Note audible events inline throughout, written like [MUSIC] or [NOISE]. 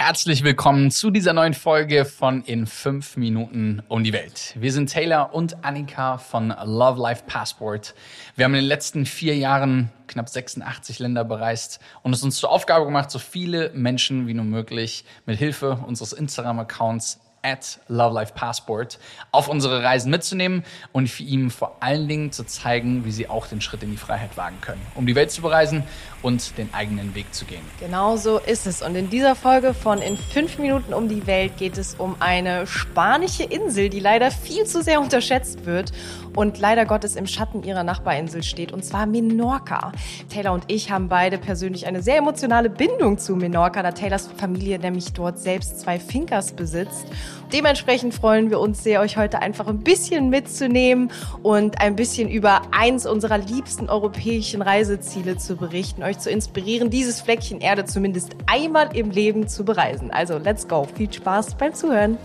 Herzlich willkommen zu dieser neuen Folge von In 5 Minuten um die Welt. Wir sind Taylor und Annika von Love Life Passport. Wir haben in den letzten vier Jahren knapp 86 Länder bereist und es uns zur Aufgabe gemacht, so viele Menschen wie nur möglich mit Hilfe unseres Instagram-Accounts at Love Life Passport auf unsere Reisen mitzunehmen und für ihn vor allen Dingen zu zeigen, wie sie auch den Schritt in die Freiheit wagen können, um die Welt zu bereisen und den eigenen Weg zu gehen. Genau so ist es. Und in dieser Folge von In fünf Minuten um die Welt geht es um eine spanische Insel, die leider viel zu sehr unterschätzt wird und leider Gottes im Schatten ihrer Nachbarinsel steht, und zwar Menorca. Taylor und ich haben beide persönlich eine sehr emotionale Bindung zu Menorca, da Taylors Familie nämlich dort selbst zwei Finkers besitzt. Dementsprechend freuen wir uns sehr, euch heute einfach ein bisschen mitzunehmen und ein bisschen über eins unserer liebsten europäischen Reiseziele zu berichten, euch zu inspirieren, dieses Fleckchen Erde zumindest einmal im Leben zu bereisen. Also let's go. Viel Spaß beim Zuhören.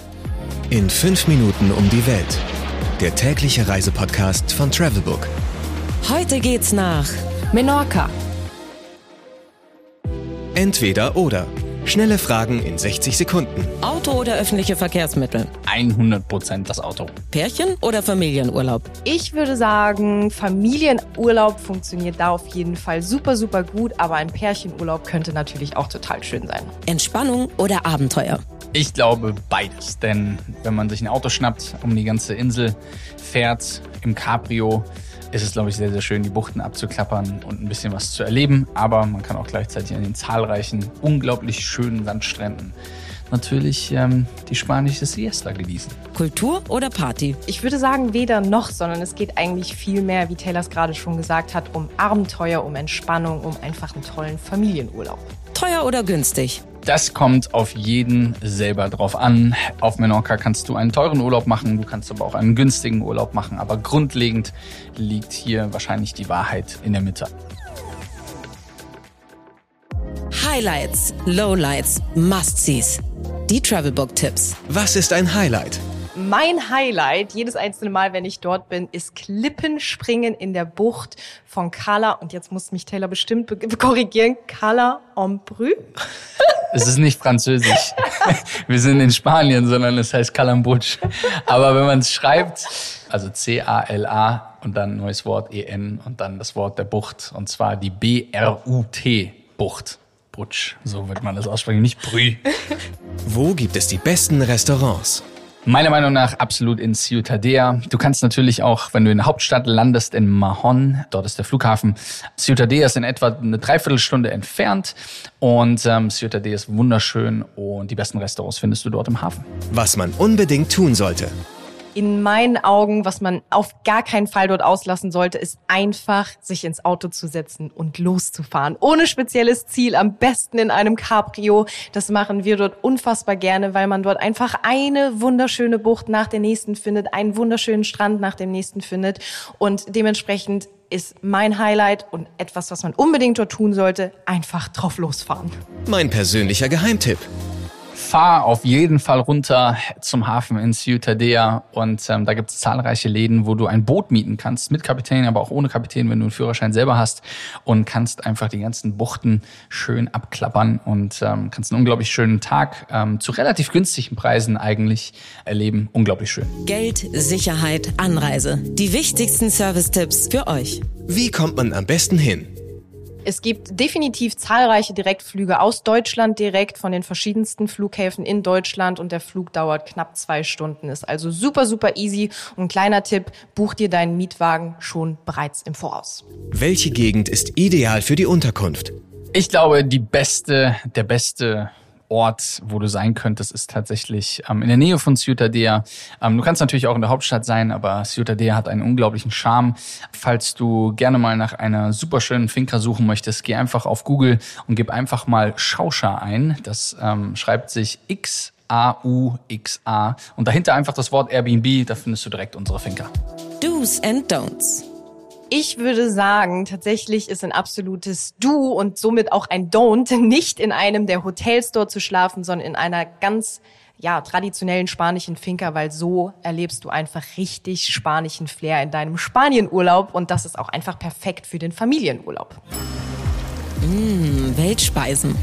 In fünf Minuten um die Welt. Der tägliche Reisepodcast von Travelbook. Heute geht's nach Menorca. Entweder oder. Schnelle Fragen in 60 Sekunden. Auto oder öffentliche Verkehrsmittel? 100% das Auto. Pärchen oder Familienurlaub? Ich würde sagen, Familienurlaub funktioniert da auf jeden Fall super, super gut, aber ein Pärchenurlaub könnte natürlich auch total schön sein. Entspannung oder Abenteuer? Ich glaube beides, denn wenn man sich ein Auto schnappt, um die ganze Insel fährt, im Cabrio, ist es, glaube ich, sehr, sehr schön, die Buchten abzuklappern und ein bisschen was zu erleben. Aber man kann auch gleichzeitig an den zahlreichen, unglaublich schönen Sandstränden natürlich ähm, die spanische Siesta genießen. Kultur oder Party? Ich würde sagen, weder noch, sondern es geht eigentlich viel mehr, wie Taylor es gerade schon gesagt hat, um Abenteuer, um Entspannung, um einfach einen tollen Familienurlaub. Teuer oder günstig? Das kommt auf jeden selber drauf an. Auf Menorca kannst du einen teuren Urlaub machen, du kannst aber auch einen günstigen Urlaub machen. Aber grundlegend liegt hier wahrscheinlich die Wahrheit in der Mitte. Highlights, Lowlights, Must-Sees. Die Travelbook-Tipps. Was ist ein Highlight? Mein Highlight jedes einzelne Mal, wenn ich dort bin, ist Klippenspringen in der Bucht von Cala. Und jetzt muss mich Taylor bestimmt korrigieren. Cala Ombrü. Es ist nicht französisch. [LAUGHS] Wir sind in Spanien, sondern es heißt Calambutsch. Aber wenn man es schreibt, also C-A-L-A und dann neues Wort E-N und dann das Wort der Bucht. Und zwar die B-R-U-T Bucht. Butsch, so wird man das aussprechen, nicht Brü. Wo gibt es die besten Restaurants? Meiner Meinung nach absolut in Ciutadella. Du kannst natürlich auch, wenn du in der Hauptstadt landest, in Mahon, dort ist der Flughafen. Ciutadella ist in etwa eine Dreiviertelstunde entfernt und ähm, Ciutadella ist wunderschön und die besten Restaurants findest du dort im Hafen. Was man unbedingt tun sollte. In meinen Augen, was man auf gar keinen Fall dort auslassen sollte, ist einfach sich ins Auto zu setzen und loszufahren. Ohne spezielles Ziel, am besten in einem Cabrio. Das machen wir dort unfassbar gerne, weil man dort einfach eine wunderschöne Bucht nach der nächsten findet, einen wunderschönen Strand nach dem nächsten findet und dementsprechend ist mein Highlight und etwas, was man unbedingt dort tun sollte, einfach drauf losfahren. Mein persönlicher Geheimtipp. Fahr auf jeden Fall runter zum Hafen in Ciutadella und ähm, da gibt es zahlreiche Läden, wo du ein Boot mieten kannst, mit Kapitän, aber auch ohne Kapitän, wenn du einen Führerschein selber hast und kannst einfach die ganzen Buchten schön abklappern und ähm, kannst einen unglaublich schönen Tag ähm, zu relativ günstigen Preisen eigentlich erleben. Unglaublich schön. Geld, Sicherheit, Anreise. Die wichtigsten Service-Tipps für euch. Wie kommt man am besten hin? Es gibt definitiv zahlreiche Direktflüge aus Deutschland direkt von den verschiedensten Flughäfen in Deutschland und der Flug dauert knapp zwei Stunden. Ist also super, super easy. Und kleiner Tipp, buch dir deinen Mietwagen schon bereits im Voraus. Welche Gegend ist ideal für die Unterkunft? Ich glaube, die beste, der beste Ort, wo du sein könntest, ist tatsächlich ähm, in der Nähe von Ciutadella. Ähm, du kannst natürlich auch in der Hauptstadt sein, aber Ciutadella hat einen unglaublichen Charme. Falls du gerne mal nach einer super schönen Finca suchen möchtest, geh einfach auf Google und gib einfach mal Schauscha ein. Das ähm, schreibt sich X A-U-X-A und dahinter einfach das Wort Airbnb, da findest du direkt unsere Finca. Do's and Don'ts. Ich würde sagen, tatsächlich ist ein absolutes Du und somit auch ein Don't, [LAUGHS] nicht in einem der Hotels dort zu schlafen, sondern in einer ganz ja, traditionellen spanischen Finca, weil so erlebst du einfach richtig spanischen Flair in deinem Spanienurlaub und das ist auch einfach perfekt für den Familienurlaub. Mmh, Weltspeisen.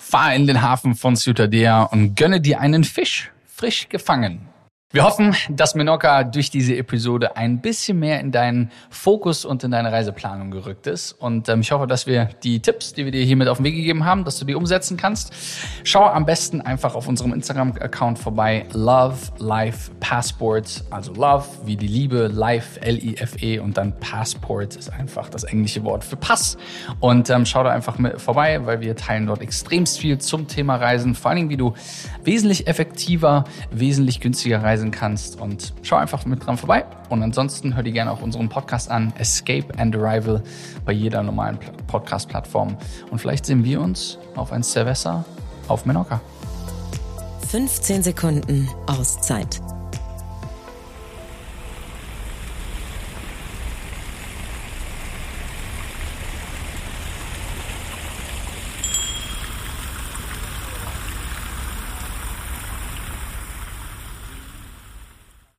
fahr in den Hafen von Ciutadella und gönne dir einen Fisch, frisch gefangen. Wir hoffen, dass Menorca durch diese Episode ein bisschen mehr in deinen Fokus und in deine Reiseplanung gerückt ist. Und ähm, ich hoffe, dass wir die Tipps, die wir dir hier mit auf den Weg gegeben haben, dass du die umsetzen kannst. Schau am besten einfach auf unserem Instagram-Account vorbei. Love Life Passport. Also Love wie die Liebe, Life, L-I-F-E und dann Passport ist einfach das englische Wort für Pass. Und ähm, schau da einfach mit vorbei, weil wir teilen dort extremst viel zum Thema Reisen. Vor allen Dingen, wie du wesentlich effektiver, wesentlich günstiger reisen reisen kannst. Und schau einfach mit dran vorbei. Und ansonsten hör dir gerne auch unseren Podcast an, Escape and Arrival, bei jeder normalen Podcast-Plattform. Und vielleicht sehen wir uns auf ein Cerveza auf Menorca. 15 Sekunden Auszeit